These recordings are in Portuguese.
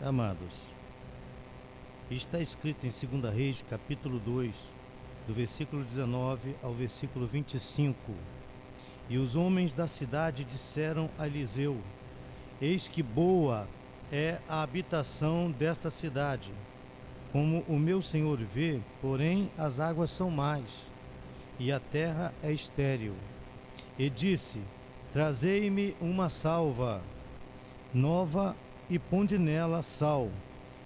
Amados, está escrito em 2 Reis, capítulo 2, do versículo 19 ao versículo 25. E os homens da cidade disseram a Eliseu: Eis que boa é a habitação desta cidade. Como o meu senhor vê, porém as águas são mais, e a terra é estéril. E disse: Trazei-me uma salva nova e ponde nela sal.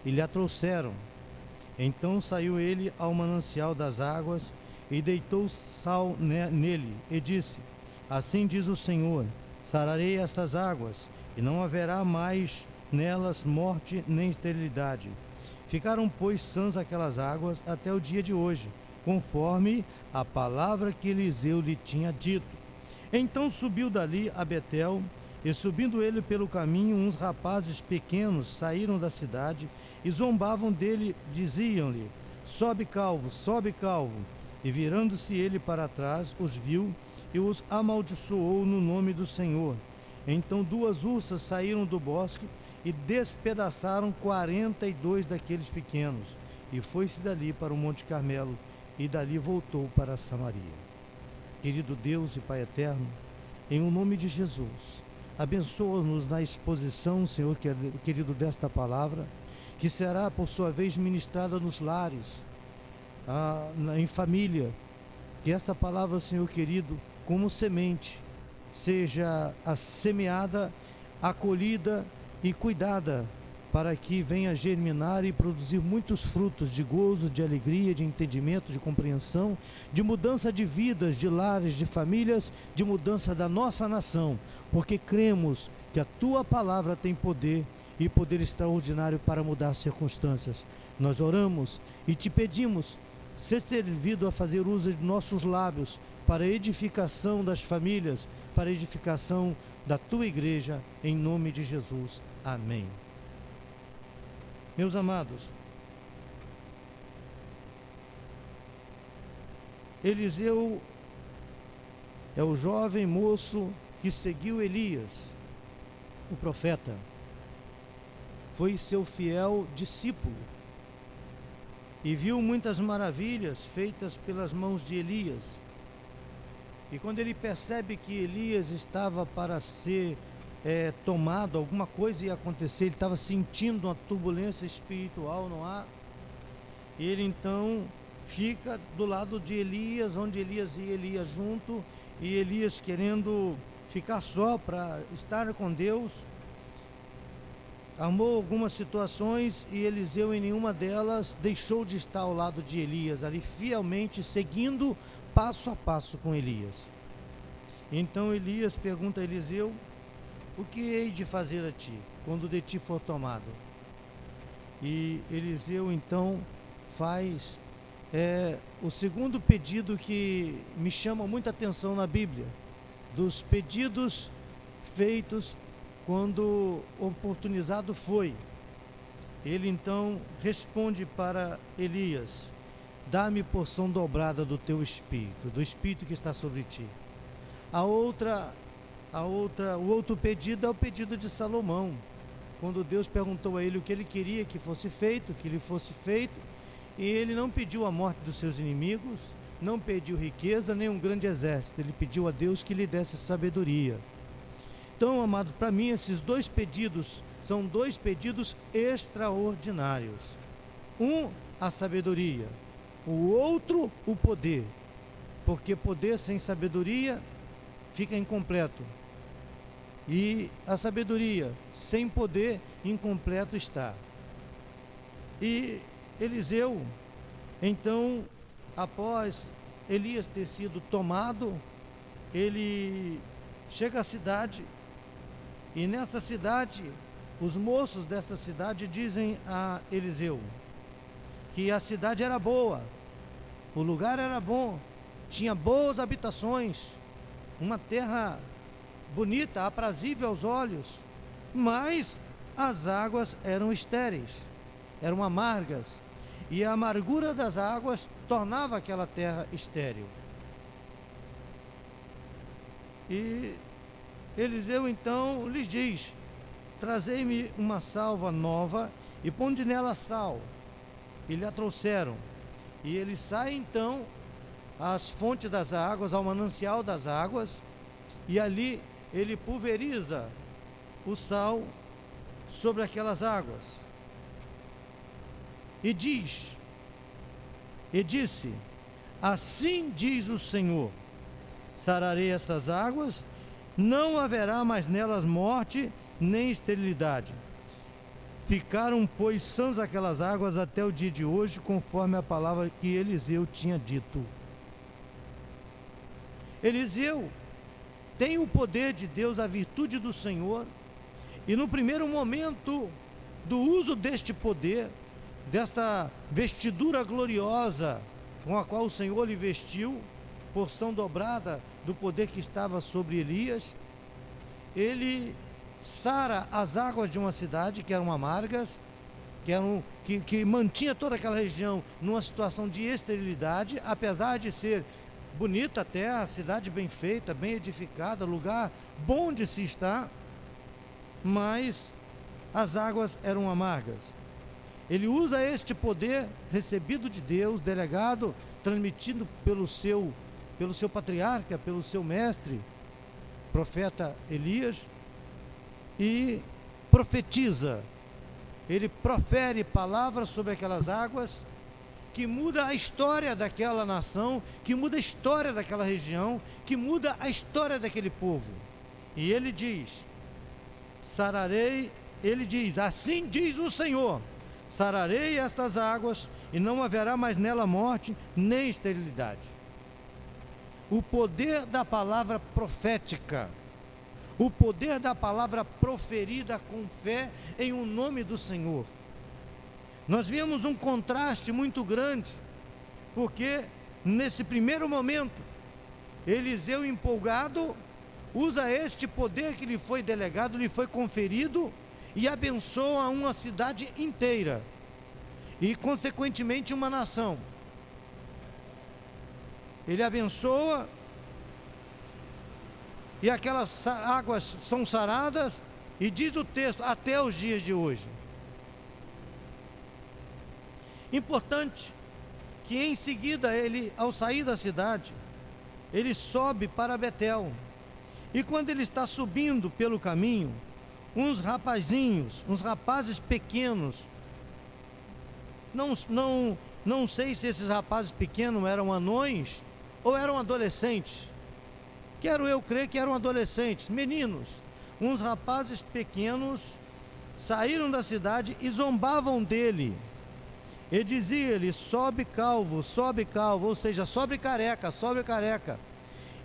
E lhe a trouxeram. Então saiu ele ao manancial das águas e deitou sal nele e disse: Assim diz o Senhor: sararei estas águas, e não haverá mais nelas morte nem esterilidade. Ficaram, pois, sãs aquelas águas até o dia de hoje, conforme a palavra que Eliseu lhe tinha dito. Então subiu dali a Betel, e subindo ele pelo caminho, uns rapazes pequenos saíram da cidade e zombavam dele, diziam-lhe: Sobe calvo, sobe calvo. E virando-se ele para trás, os viu e os amaldiçoou no nome do Senhor. Então duas ursas saíram do bosque e despedaçaram quarenta e dois daqueles pequenos. E foi-se dali para o Monte Carmelo, e dali voltou para Samaria. Querido Deus e Pai eterno, em o nome de Jesus, abençoa-nos na exposição, Senhor querido, desta palavra, que será por sua vez ministrada nos lares, ah, em família. Que essa palavra, Senhor querido, como semente, seja semeada, acolhida e cuidada, para que venha germinar e produzir muitos frutos de gozo, de alegria, de entendimento, de compreensão, de mudança de vidas, de lares, de famílias, de mudança da nossa nação, porque cremos que a tua palavra tem poder e poder extraordinário para mudar circunstâncias. Nós oramos e te pedimos ser servido a fazer uso de nossos lábios para edificação das famílias, para edificação da tua igreja, em nome de Jesus. Amém. Meus amados, Eliseu é o jovem moço que seguiu Elias, o profeta. Foi seu fiel discípulo e viu muitas maravilhas feitas pelas mãos de Elias. E quando ele percebe que Elias estava para ser é, tomado, alguma coisa ia acontecer, ele estava sentindo uma turbulência espiritual no ar. Ele então fica do lado de Elias, onde Elias e Elias junto, e Elias querendo ficar só para estar com Deus. Armou algumas situações e Eliseu, em nenhuma delas, deixou de estar ao lado de Elias, ali fielmente seguindo passo a passo com Elias. Então Elias pergunta a Eliseu: O que hei de fazer a ti, quando de ti for tomado? E Eliseu então faz é, o segundo pedido que me chama muita atenção na Bíblia, dos pedidos feitos quando oportunizado foi. Ele então responde para Elias: Dá-me porção dobrada do teu espírito, do espírito que está sobre ti. A outra, a outra, o outro pedido é o pedido de Salomão, quando Deus perguntou a ele o que ele queria que fosse feito, que lhe fosse feito, e ele não pediu a morte dos seus inimigos, não pediu riqueza nem um grande exército, ele pediu a Deus que lhe desse sabedoria. Então, amados, para mim esses dois pedidos são dois pedidos extraordinários. Um, a sabedoria, o outro, o poder. Porque poder sem sabedoria fica incompleto. E a sabedoria sem poder, incompleto está. E Eliseu, então, após Elias ter sido tomado, ele chega à cidade, e nessa cidade, os moços desta cidade dizem a Eliseu que a cidade era boa, o lugar era bom, tinha boas habitações, uma terra bonita, aprazível aos olhos, mas as águas eram estéreis, eram amargas, e a amargura das águas tornava aquela terra estéril. E Eliseu então lhe diz: Trazei-me uma salva nova e ponde nela sal. E lhe a trouxeram. E ele sai então às fontes das águas, ao manancial das águas, e ali ele pulveriza o sal sobre aquelas águas. E diz: E disse: Assim diz o Senhor: Sararei essas águas, não haverá mais nelas morte nem esterilidade. Ficaram, pois, sãs aquelas águas até o dia de hoje, conforme a palavra que Eliseu tinha dito. Eliseu tem o poder de Deus, a virtude do Senhor, e no primeiro momento do uso deste poder, desta vestidura gloriosa com a qual o Senhor lhe vestiu, porção dobrada do poder que estava sobre Elias, ele sara as águas de uma cidade que eram amargas, que, eram, que, que mantinha toda aquela região numa situação de esterilidade, apesar de ser bonita até, a cidade bem feita, bem edificada, lugar bom de se estar, mas as águas eram amargas. Ele usa este poder recebido de Deus, delegado, transmitido pelo seu, pelo seu patriarca, pelo seu mestre, profeta Elias, e profetiza. Ele profere palavras sobre aquelas águas que muda a história daquela nação, que muda a história daquela região, que muda a história daquele povo. E ele diz: Sararei, ele diz: Assim diz o Senhor: Sararei estas águas, e não haverá mais nela morte nem esterilidade. O poder da palavra profética, o poder da palavra proferida com fé em o um nome do Senhor nós vimos um contraste muito grande, porque nesse primeiro momento, Eliseu empolgado usa este poder que lhe foi delegado, lhe foi conferido e abençoa uma cidade inteira e, consequentemente, uma nação. Ele abençoa e aquelas águas são saradas, e diz o texto, até os dias de hoje. Importante que em seguida ele, ao sair da cidade, ele sobe para Betel. E quando ele está subindo pelo caminho, uns rapazinhos, uns rapazes pequenos, não, não, não sei se esses rapazes pequenos eram anões ou eram adolescentes. Quero eu crer que eram adolescentes, meninos. Uns rapazes pequenos saíram da cidade e zombavam dele. E dizia-lhe: sobe calvo, sobe calvo, ou seja, sobe careca, sobe careca.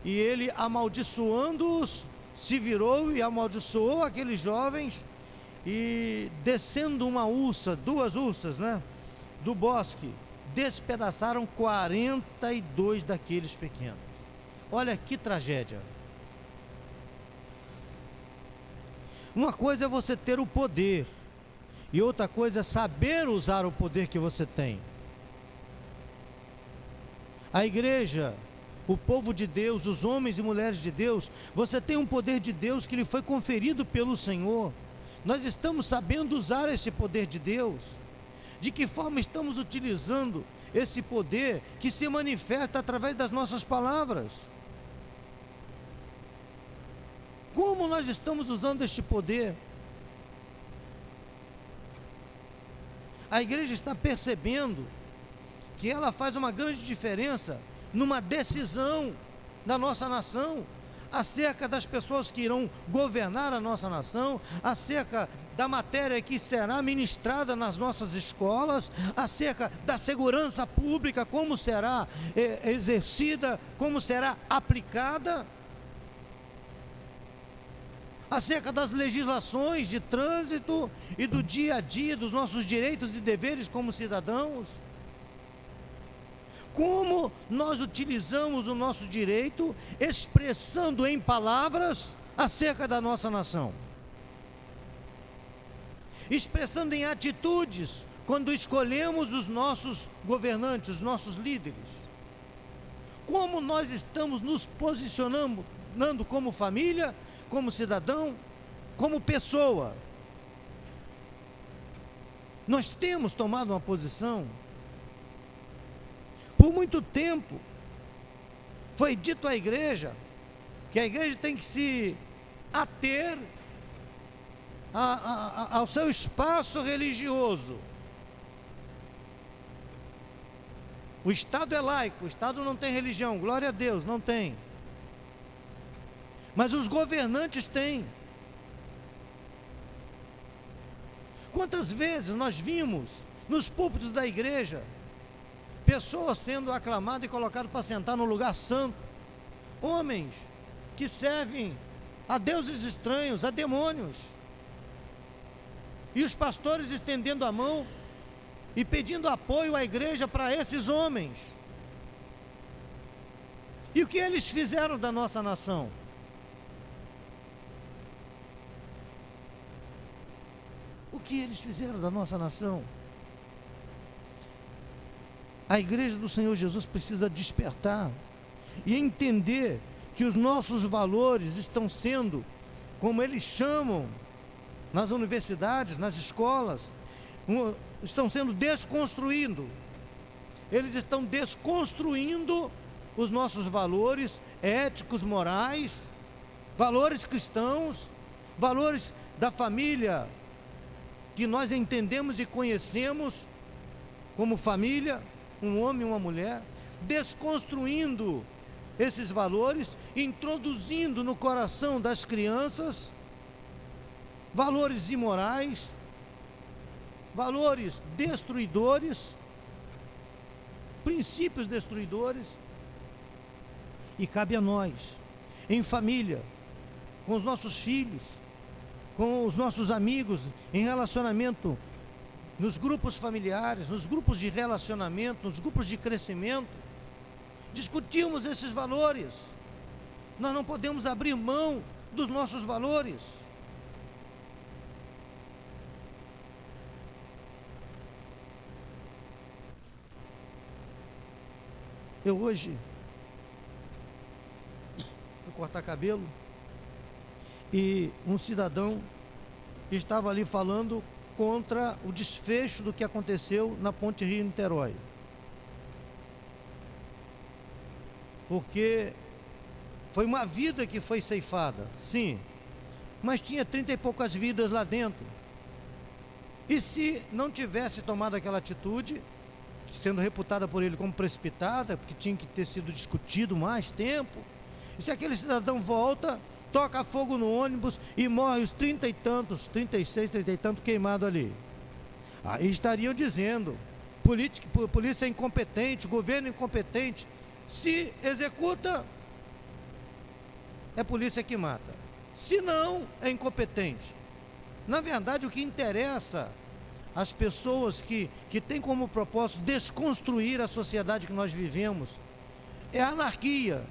E ele, amaldiçoando-os, se virou e amaldiçoou aqueles jovens, e descendo uma ursa, duas ursas, né? Do bosque, despedaçaram 42 daqueles pequenos. Olha que tragédia. Uma coisa é você ter o poder, e outra coisa é saber usar o poder que você tem. A igreja, o povo de Deus, os homens e mulheres de Deus, você tem um poder de Deus que lhe foi conferido pelo Senhor. Nós estamos sabendo usar esse poder de Deus. De que forma estamos utilizando esse poder que se manifesta através das nossas palavras? Como nós estamos usando este poder? A igreja está percebendo que ela faz uma grande diferença numa decisão da nossa nação, acerca das pessoas que irão governar a nossa nação, acerca da matéria que será ministrada nas nossas escolas, acerca da segurança pública, como será eh, exercida, como será aplicada acerca das legislações de trânsito e do dia a dia, dos nossos direitos e deveres como cidadãos. Como nós utilizamos o nosso direito expressando em palavras acerca da nossa nação, expressando em atitudes quando escolhemos os nossos governantes, os nossos líderes. Como nós estamos nos posicionando como família, como cidadão, como pessoa, Nós temos tomado uma posição. Por muito tempo, foi dito à igreja que a igreja tem que se ater a, a, ao seu espaço religioso. O Estado é laico, o Estado não tem religião, glória a Deus, não tem. Mas os governantes têm. Quantas vezes nós vimos nos púlpitos da igreja pessoas sendo aclamadas e colocadas para sentar no lugar santo, homens que servem a deuses estranhos, a demônios, e os pastores estendendo a mão e pedindo apoio à igreja para esses homens. E o que eles fizeram da nossa nação? O que eles fizeram da nossa nação? A igreja do Senhor Jesus precisa despertar e entender que os nossos valores estão sendo, como eles chamam, nas universidades, nas escolas, estão sendo desconstruindo. Eles estão desconstruindo os nossos valores éticos, morais, valores cristãos, valores da família que nós entendemos e conhecemos como família, um homem e uma mulher, desconstruindo esses valores, introduzindo no coração das crianças valores imorais, valores destruidores, princípios destruidores. E cabe a nós, em família, com os nossos filhos, com os nossos amigos, em relacionamento, nos grupos familiares, nos grupos de relacionamento, nos grupos de crescimento, discutimos esses valores. Nós não podemos abrir mão dos nossos valores. Eu hoje fui cortar cabelo e um cidadão estava ali falando contra o desfecho do que aconteceu na Ponte Rio-Niterói. Porque foi uma vida que foi ceifada, sim, mas tinha trinta e poucas vidas lá dentro. E se não tivesse tomado aquela atitude, sendo reputada por ele como precipitada, porque tinha que ter sido discutido mais tempo. E se aquele cidadão volta, toca fogo no ônibus e morre os trinta e tantos, trinta e seis, trinta e tantos queimados ali. Aí estariam dizendo, política, polícia é incompetente, governo incompetente. Se executa, é polícia que mata. Se não, é incompetente. Na verdade, o que interessa as pessoas que, que têm como propósito desconstruir a sociedade que nós vivemos. É a anarquia,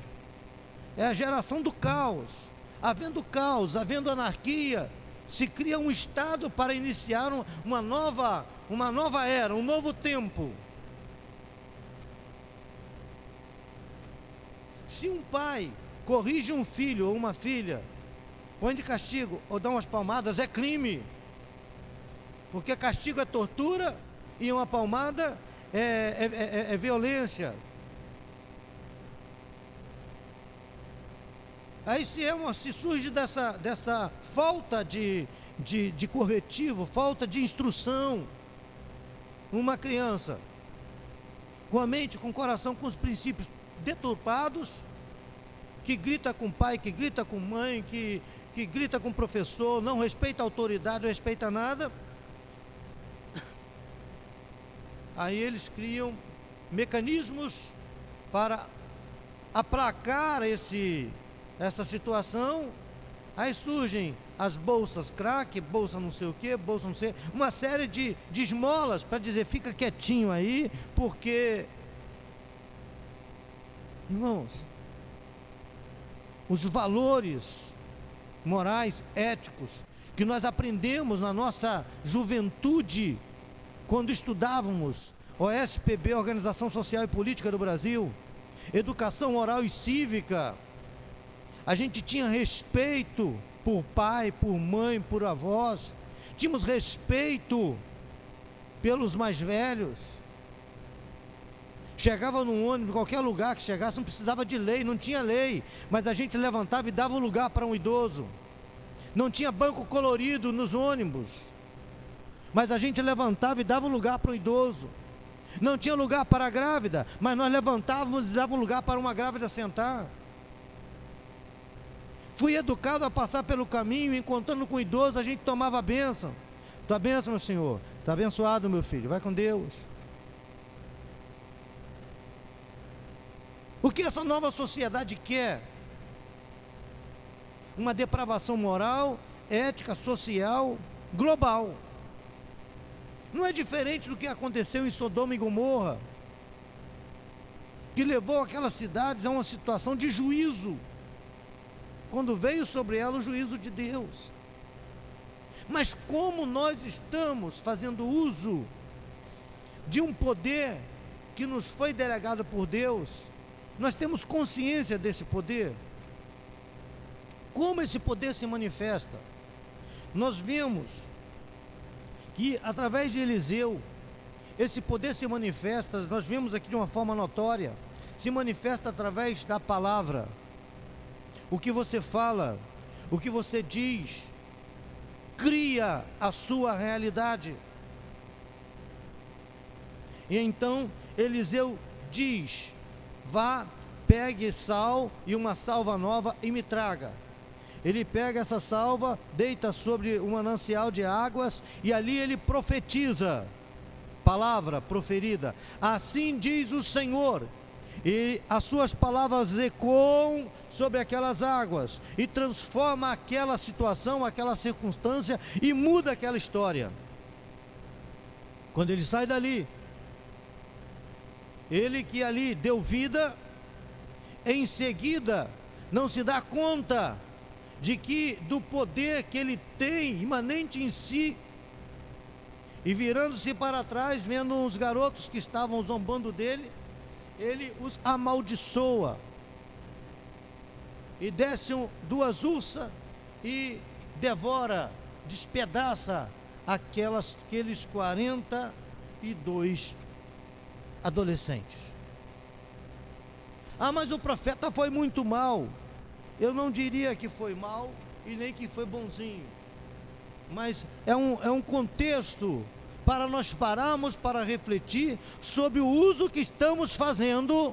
é a geração do caos. Havendo caos, havendo anarquia, se cria um Estado para iniciar uma nova, uma nova era, um novo tempo. Se um pai corrige um filho ou uma filha, põe de castigo ou dá umas palmadas, é crime. Porque castigo é tortura e uma palmada é, é, é, é violência. Aí se, é uma, se surge dessa, dessa falta de, de, de corretivo, falta de instrução, uma criança com a mente, com o coração, com os princípios deturpados, que grita com o pai, que grita com mãe, que, que grita com o professor, não respeita a autoridade, não respeita nada, Aí eles criam mecanismos para aplacar esse, essa situação. Aí surgem as bolsas crack, bolsa não sei o que, bolsa não sei, uma série de, de esmolas para dizer fica quietinho aí, porque irmãos, os valores morais, éticos que nós aprendemos na nossa juventude quando estudávamos OSPB, Organização Social e Política do Brasil, educação oral e cívica, a gente tinha respeito por pai, por mãe, por avós, tínhamos respeito pelos mais velhos. Chegava num ônibus, qualquer lugar que chegasse, não precisava de lei, não tinha lei, mas a gente levantava e dava um lugar para um idoso. Não tinha banco colorido nos ônibus, mas a gente levantava e dava um lugar para um idoso. Não tinha lugar para a grávida, mas nós levantávamos e dávamos lugar para uma grávida sentar. Fui educado a passar pelo caminho, encontrando com idoso, a gente tomava a bênção. Tua bênção, meu Senhor. Está abençoado, meu filho. Vai com Deus. O que essa nova sociedade quer? Uma depravação moral, ética, social, global. Não é diferente do que aconteceu em Sodoma e Gomorra, que levou aquelas cidades a uma situação de juízo, quando veio sobre ela o juízo de Deus. Mas como nós estamos fazendo uso de um poder que nos foi delegado por Deus, nós temos consciência desse poder? Como esse poder se manifesta? Nós vimos que através de Eliseu, esse poder se manifesta, nós vimos aqui de uma forma notória, se manifesta através da palavra. O que você fala, o que você diz, cria a sua realidade. E então Eliseu diz: Vá, pegue sal e uma salva nova e me traga. Ele pega essa salva, deita sobre um manancial de águas e ali ele profetiza. Palavra proferida. Assim diz o Senhor: e as suas palavras ecoam sobre aquelas águas e transforma aquela situação, aquela circunstância e muda aquela história. Quando ele sai dali, ele que ali deu vida, em seguida não se dá conta de que do poder que ele tem imanente em si, e virando-se para trás, vendo uns garotos que estavam zombando dele, ele os amaldiçoa. E desce um, duas ursas e devora, despedaça aquelas, aqueles 42 adolescentes. Ah, mas o profeta foi muito mal. Eu não diria que foi mal e nem que foi bonzinho. Mas é um, é um contexto para nós pararmos para refletir sobre o uso que estamos fazendo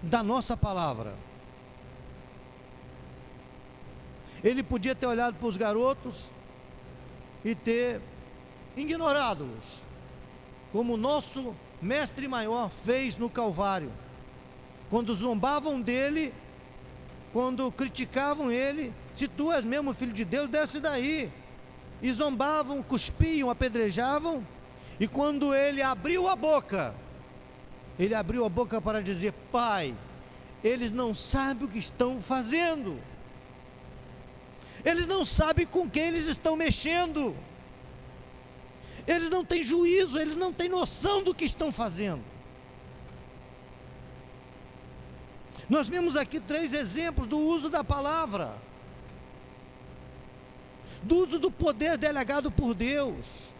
da nossa palavra. Ele podia ter olhado para os garotos e ter ignorado-os, como o nosso mestre maior fez no Calvário. Quando zombavam dele, quando criticavam ele, se tu és mesmo filho de Deus, desce daí e zombavam, cuspiam, apedrejavam. E quando ele abriu a boca, ele abriu a boca para dizer: Pai, eles não sabem o que estão fazendo, eles não sabem com quem eles estão mexendo, eles não têm juízo, eles não têm noção do que estão fazendo. Nós vimos aqui três exemplos do uso da palavra do uso do poder delegado por Deus.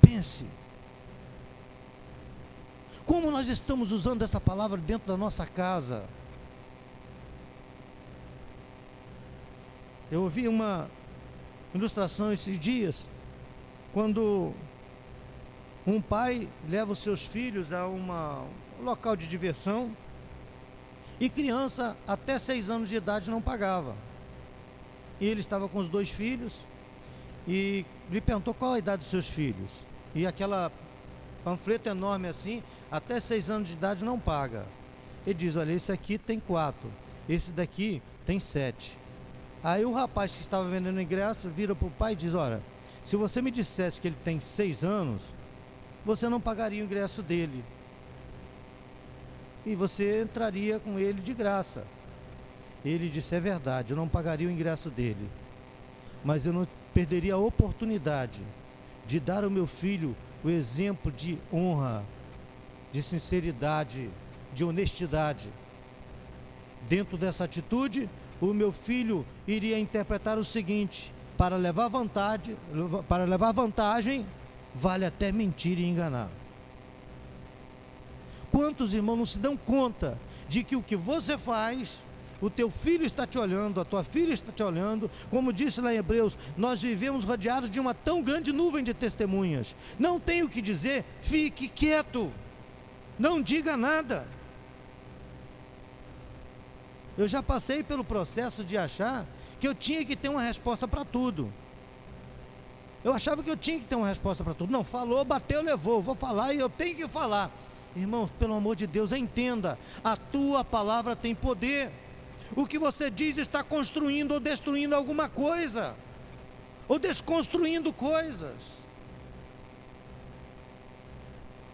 Pense. Como nós estamos usando essa palavra dentro da nossa casa? Eu ouvi uma ilustração esses dias, quando um pai leva os seus filhos a uma, um local de diversão e criança até seis anos de idade não pagava. E ele estava com os dois filhos e lhe perguntou qual a idade dos seus filhos. E aquela panfleto enorme assim, até seis anos de idade não paga. Ele diz: Olha, esse aqui tem quatro, esse daqui tem sete. Aí o rapaz que estava vendendo ingresso vira para o pai e diz: Olha, se você me dissesse que ele tem seis anos, você não pagaria o ingresso dele e você entraria com ele de graça. Ele disse: É verdade, eu não pagaria o ingresso dele, mas eu não perderia a oportunidade de dar ao meu filho o exemplo de honra, de sinceridade, de honestidade, Dentro dessa atitude, o meu filho iria interpretar o seguinte: para levar vantagem, para levar vantagem, vale até mentir e enganar. Quantos irmãos não se dão conta de que o que você faz, o teu filho está te olhando, a tua filha está te olhando, como disse lá em Hebreus, nós vivemos rodeados de uma tão grande nuvem de testemunhas. Não tem o que dizer, fique quieto, não diga nada. Eu já passei pelo processo de achar que eu tinha que ter uma resposta para tudo. Eu achava que eu tinha que ter uma resposta para tudo. Não, falou, bateu, levou. Vou falar e eu tenho que falar. Irmãos, pelo amor de Deus, entenda: a tua palavra tem poder. O que você diz está construindo ou destruindo alguma coisa, ou desconstruindo coisas.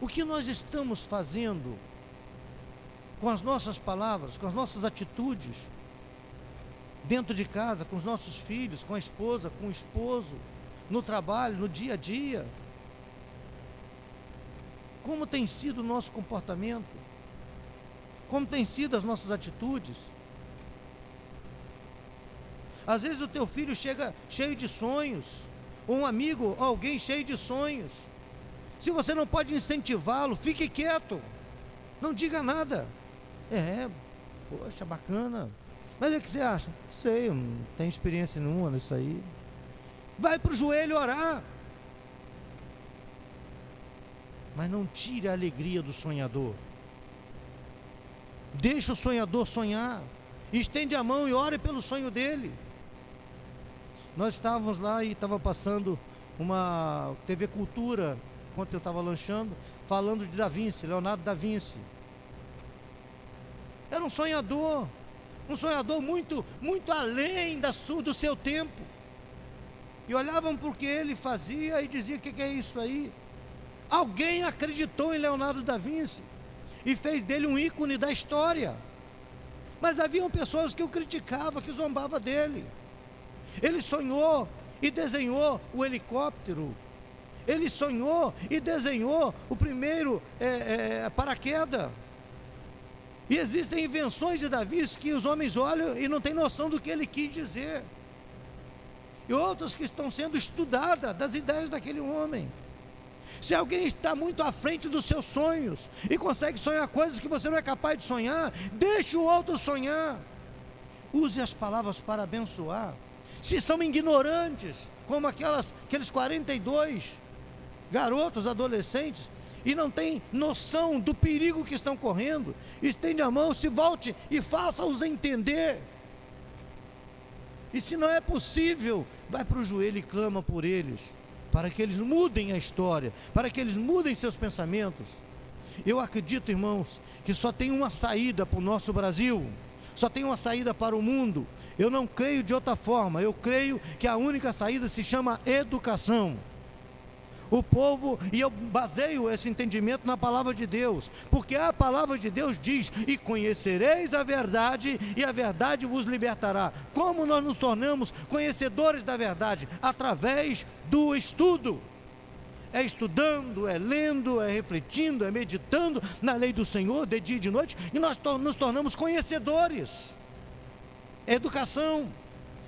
O que nós estamos fazendo com as nossas palavras, com as nossas atitudes, dentro de casa, com os nossos filhos, com a esposa, com o esposo, no trabalho, no dia a dia. Como tem sido o nosso comportamento? Como tem sido as nossas atitudes? Às vezes o teu filho chega cheio de sonhos, ou um amigo, alguém cheio de sonhos. Se você não pode incentivá-lo, fique quieto. Não diga nada. É, poxa, bacana. Mas o que você acha? Sei, não tenho experiência nenhuma nisso aí. Vai para o joelho orar. Mas não tire a alegria do sonhador. Deixa o sonhador sonhar. Estende a mão e ore pelo sonho dele. Nós estávamos lá e estava passando uma TV Cultura, enquanto eu estava lanchando, falando de Da Vinci, Leonardo da Vinci. Era um sonhador, um sonhador muito, muito além da sua, do seu tempo. E olhavam para o que ele fazia e diziam: o que, que é isso aí? Alguém acreditou em Leonardo da Vinci e fez dele um ícone da história. Mas haviam pessoas que o criticavam, que zombavam dele. Ele sonhou e desenhou o helicóptero. Ele sonhou e desenhou o primeiro é, é, paraquedas. E existem invenções de Davi que os homens olham e não têm noção do que ele quis dizer. E outras que estão sendo estudadas das ideias daquele homem. Se alguém está muito à frente dos seus sonhos e consegue sonhar coisas que você não é capaz de sonhar, deixe o outro sonhar. Use as palavras para abençoar. Se são ignorantes, como aquelas, aqueles 42 garotos, adolescentes, e não tem noção do perigo que estão correndo, estende a mão, se volte e faça-os entender. E se não é possível, vai para o joelho e clama por eles, para que eles mudem a história, para que eles mudem seus pensamentos. Eu acredito, irmãos, que só tem uma saída para o nosso Brasil, só tem uma saída para o mundo. Eu não creio de outra forma, eu creio que a única saída se chama educação o povo, e eu baseio esse entendimento na palavra de Deus, porque a palavra de Deus diz: E conhecereis a verdade, e a verdade vos libertará. Como nós nos tornamos conhecedores da verdade? Através do estudo. É estudando, é lendo, é refletindo, é meditando na lei do Senhor de dia e de noite, e nós nos tornamos conhecedores. É educação,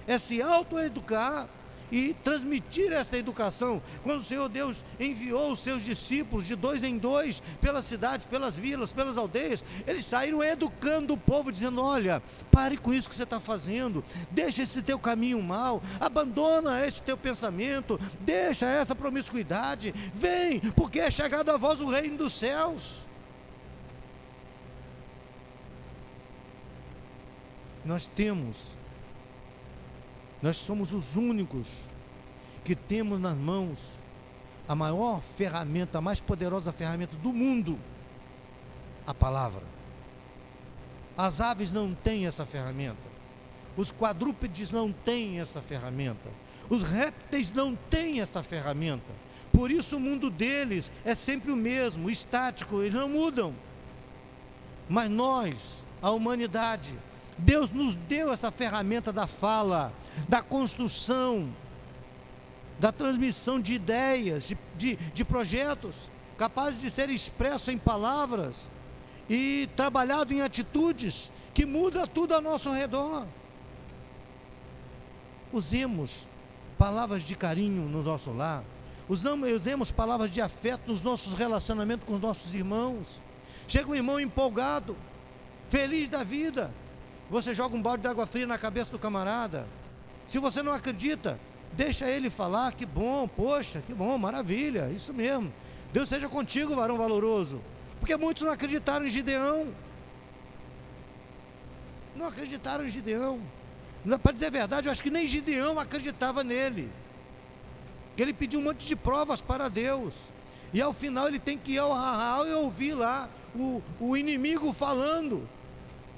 é se autoeducar e transmitir esta educação. Quando o Senhor Deus enviou os seus discípulos de dois em dois pelas cidades, pelas vilas, pelas aldeias, eles saíram educando o povo, dizendo: Olha, pare com isso que você está fazendo, deixa esse teu caminho mal, abandona esse teu pensamento, deixa essa promiscuidade, vem, porque é chegado a vós o reino dos céus. Nós temos nós somos os únicos que temos nas mãos a maior ferramenta, a mais poderosa ferramenta do mundo, a palavra. As aves não têm essa ferramenta. Os quadrúpedes não têm essa ferramenta. Os répteis não têm essa ferramenta. Por isso o mundo deles é sempre o mesmo, estático, eles não mudam. Mas nós, a humanidade, Deus nos deu essa ferramenta da fala, da construção, da transmissão de ideias, de, de, de projetos, capazes de serem expressos em palavras. e trabalhado em atitudes que mudam tudo ao nosso redor. Usemos palavras de carinho no nosso lar, usamos, usemos palavras de afeto nos nossos relacionamentos com os nossos irmãos. Chega um irmão empolgado, feliz da vida, você joga um balde de água fria na cabeça do camarada. Se você não acredita, deixa ele falar, que bom, poxa, que bom, maravilha, isso mesmo. Deus seja contigo, varão valoroso. Porque muitos não acreditaram em Gideão. Não acreditaram em Gideão. Para dizer a verdade, eu acho que nem Gideão acreditava nele. Que ele pediu um monte de provas para Deus. E ao final ele tem que ir ao arraial e ouvir lá o, o inimigo falando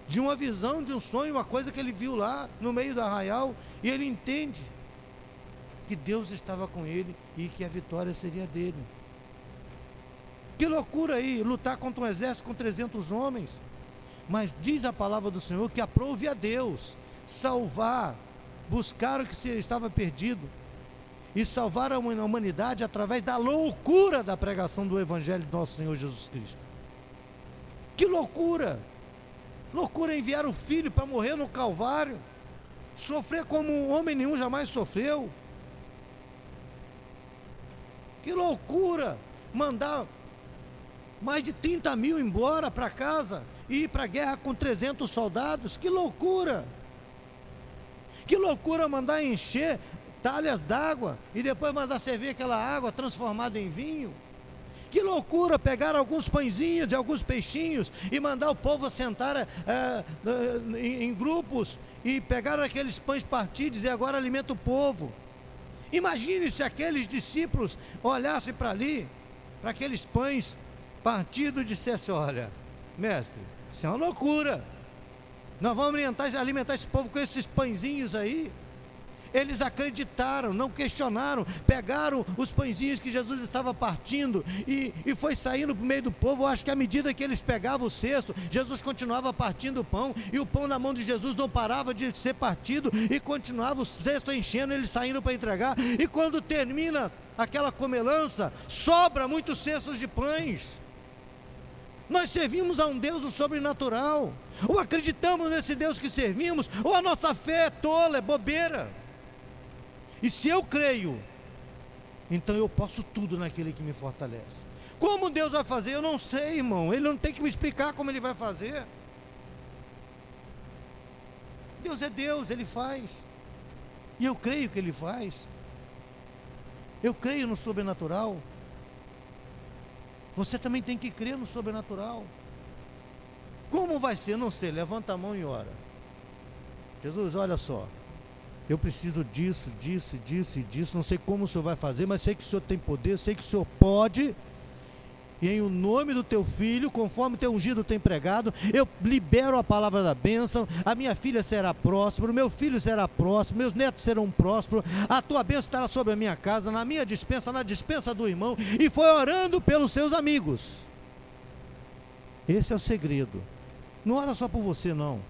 de uma visão, de um sonho, uma coisa que ele viu lá no meio do arraial. E ele entende que Deus estava com ele e que a vitória seria dele. Que loucura aí, lutar contra um exército com 300 homens. Mas diz a palavra do Senhor que aprove a Deus salvar, buscar o que estava perdido e salvar a humanidade através da loucura da pregação do Evangelho de nosso Senhor Jesus Cristo. Que loucura! Loucura enviar o filho para morrer no Calvário, sofrer como um homem nenhum jamais sofreu. Que loucura mandar mais de 30 mil embora para casa e ir para a guerra com 300 soldados. Que loucura! Que loucura mandar encher talhas d'água e depois mandar servir aquela água transformada em vinho. Que loucura pegar alguns pãezinhos de alguns peixinhos e mandar o povo sentar é, é, em, em grupos e pegar aqueles pães partidos e agora alimenta o povo. Imagine se aqueles discípulos olhassem para ali, para aqueles pães partidos e dissessem: Olha, mestre, isso é uma loucura. Nós vamos alimentar, alimentar esse povo com esses pãezinhos aí. Eles acreditaram, não questionaram, pegaram os pãezinhos que Jesus estava partindo e, e foi saindo para o meio do povo. Eu acho que à medida que eles pegavam o cesto, Jesus continuava partindo o pão e o pão na mão de Jesus não parava de ser partido e continuava o cesto enchendo, eles saindo para entregar. E quando termina aquela comelança, sobra muitos cestos de pães. Nós servimos a um Deus do sobrenatural. Ou acreditamos nesse Deus que servimos, ou a nossa fé é tola, é bobeira. E se eu creio, então eu posso tudo naquele que me fortalece. Como Deus vai fazer? Eu não sei, irmão. Ele não tem que me explicar como ele vai fazer. Deus é Deus, ele faz. E eu creio que ele faz. Eu creio no sobrenatural. Você também tem que crer no sobrenatural. Como vai ser? Não sei. Levanta a mão e ora. Jesus, olha só. Eu preciso disso, disso, disso e disso. Não sei como o Senhor vai fazer, mas sei que o Senhor tem poder, sei que o Senhor pode. E em o nome do teu filho, conforme teu ungido tem pregado, eu libero a palavra da bênção. A minha filha será próspera, o meu filho será próspero, meus netos serão prósperos. A tua bênção estará sobre a minha casa, na minha dispensa, na dispensa do irmão. E foi orando pelos seus amigos. Esse é o segredo. Não ora só por você, não.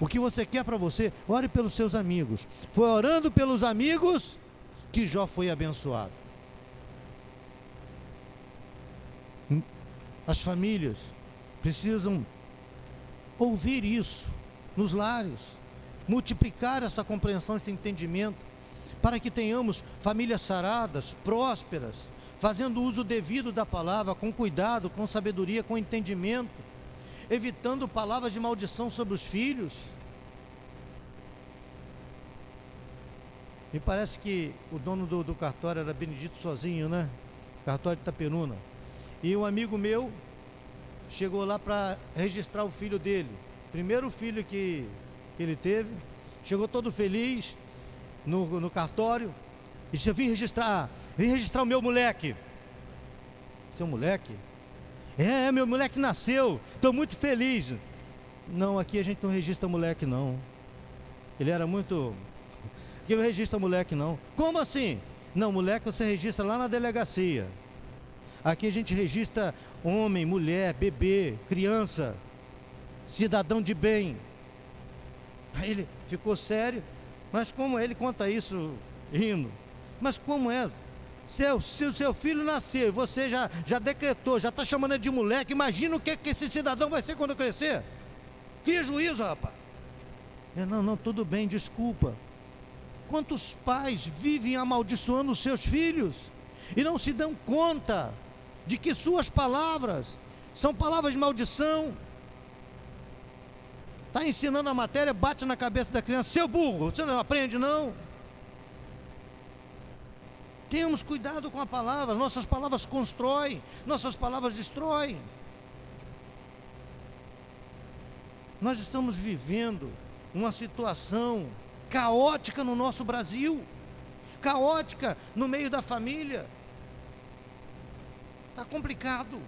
O que você quer para você, ore pelos seus amigos. Foi orando pelos amigos que Jó foi abençoado. As famílias precisam ouvir isso nos lares, multiplicar essa compreensão, esse entendimento, para que tenhamos famílias saradas, prósperas, fazendo uso devido da palavra, com cuidado, com sabedoria, com entendimento evitando palavras de maldição sobre os filhos. Me parece que o dono do, do cartório era Benedito sozinho, né? Cartório de Itaperuna. E um amigo meu chegou lá para registrar o filho dele. Primeiro filho que, ele teve. Chegou todo feliz no, no cartório. E disse: Eu vim registrar, vim registrar o meu moleque. Seu moleque? É, meu moleque nasceu, estou muito feliz. Não, aqui a gente não registra moleque, não. Ele era muito. Aqui não registra moleque, não. Como assim? Não, moleque você registra lá na delegacia. Aqui a gente registra homem, mulher, bebê, criança, cidadão de bem. Aí ele ficou sério, mas como ele conta isso rindo? Mas como é? Seu, se o seu filho nascer, você já, já decretou, já está chamando ele de moleque, imagina o que, que esse cidadão vai ser quando crescer. Cria juízo, rapaz. Eu, não, não, tudo bem, desculpa. Quantos pais vivem amaldiçoando os seus filhos e não se dão conta de que suas palavras são palavras de maldição? Está ensinando a matéria, bate na cabeça da criança, seu burro, você não aprende não? Temos cuidado com a palavra, nossas palavras constroem, nossas palavras destroem. Nós estamos vivendo uma situação caótica no nosso Brasil, caótica no meio da família. Está complicado.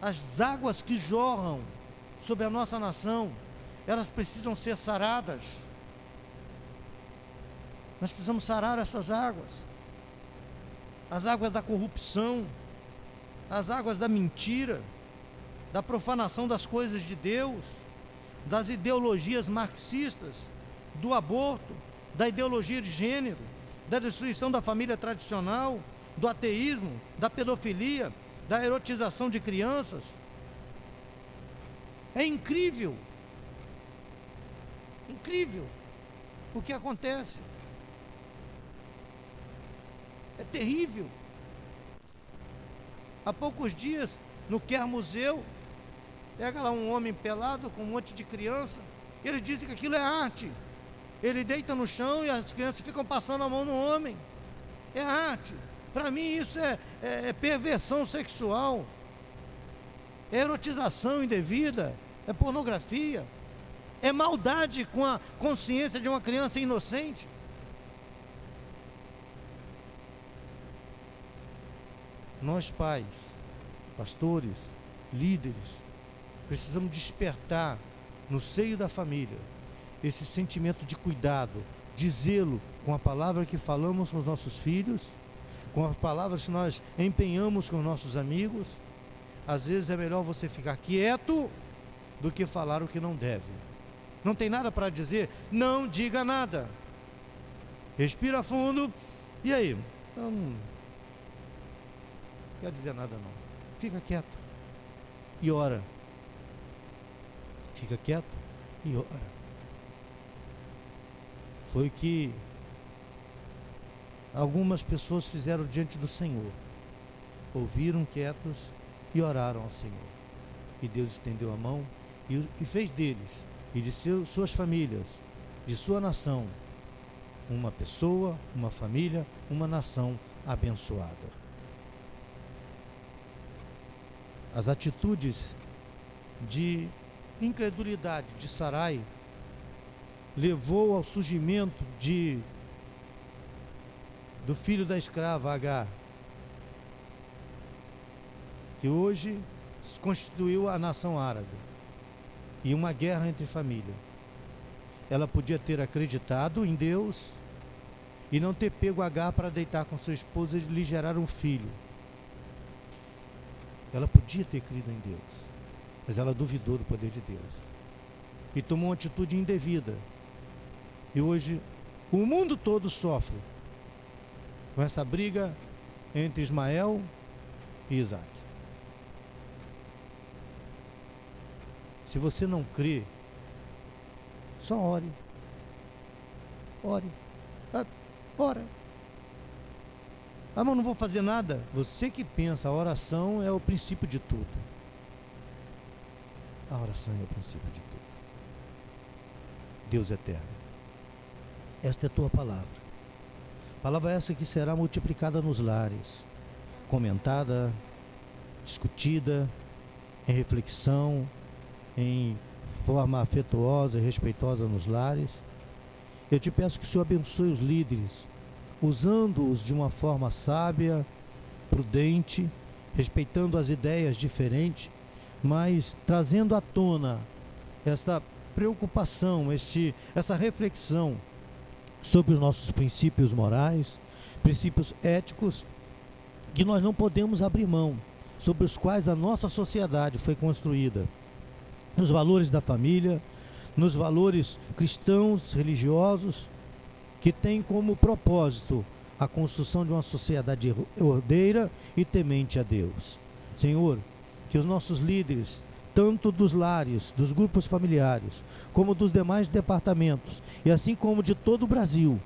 As águas que jorram sobre a nossa nação, elas precisam ser saradas. Nós precisamos sarar essas águas. As águas da corrupção, as águas da mentira, da profanação das coisas de Deus. Das ideologias marxistas, do aborto, da ideologia de gênero, da destruição da família tradicional, do ateísmo, da pedofilia, da erotização de crianças. É incrível. Incrível o que acontece. É terrível. Há poucos dias, no Quer Museu, Pega lá um homem pelado com um monte de criança. Eles dizem que aquilo é arte. Ele deita no chão e as crianças ficam passando a mão no homem. É arte. Para mim isso é, é, é perversão sexual. É erotização indevida. É pornografia. É maldade com a consciência de uma criança inocente. Nós pais, pastores, líderes, Precisamos despertar no seio da família esse sentimento de cuidado, de zelo com a palavra que falamos com os nossos filhos, com as palavras que nós empenhamos com os nossos amigos. Às vezes é melhor você ficar quieto do que falar o que não deve. Não tem nada para dizer? Não diga nada. Respira fundo. E aí? Eu não quer dizer nada não. Fica quieto. E ora fica quieto e ora. Foi o que algumas pessoas fizeram diante do Senhor. Ouviram quietos e oraram ao Senhor. E Deus estendeu a mão e, e fez deles e de seus, suas famílias, de sua nação, uma pessoa, uma família, uma nação abençoada. As atitudes de incredulidade de Sarai levou ao surgimento de do filho da escrava Agar, que hoje constituiu a nação árabe e uma guerra entre família. Ela podia ter acreditado em Deus e não ter pego Agar para deitar com sua esposa e lhe gerar um filho. Ela podia ter crido em Deus mas ela duvidou do poder de Deus e tomou uma atitude indevida. E hoje o mundo todo sofre com essa briga entre Ismael e Isaac. Se você não crê, só ore. Ore. Ah, ora. Ah, mas não vou fazer nada. Você que pensa, a oração é o princípio de tudo. A oração é o princípio de tudo. Deus eterno. Esta é a tua palavra. Palavra essa que será multiplicada nos lares, comentada, discutida, em reflexão, em forma afetuosa e respeitosa nos lares. Eu te peço que o Senhor abençoe os líderes, usando-os de uma forma sábia, prudente, respeitando as ideias diferentes mas trazendo à tona essa preocupação, este, essa reflexão sobre os nossos princípios morais, princípios éticos, que nós não podemos abrir mão, sobre os quais a nossa sociedade foi construída. Nos valores da família, nos valores cristãos, religiosos, que tem como propósito a construção de uma sociedade ordeira e temente a Deus. Senhor, que os nossos líderes, tanto dos lares, dos grupos familiares, como dos demais departamentos, e assim como de todo o Brasil,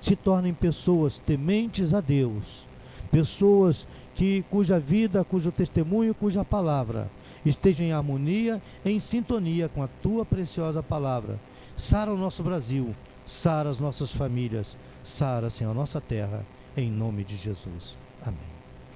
se tornem pessoas tementes a Deus, pessoas que cuja vida, cujo testemunho, cuja palavra esteja em harmonia, em sintonia com a tua preciosa palavra. Sara o nosso Brasil, sara as nossas famílias, sara, Senhor, a nossa terra, em nome de Jesus. Amém.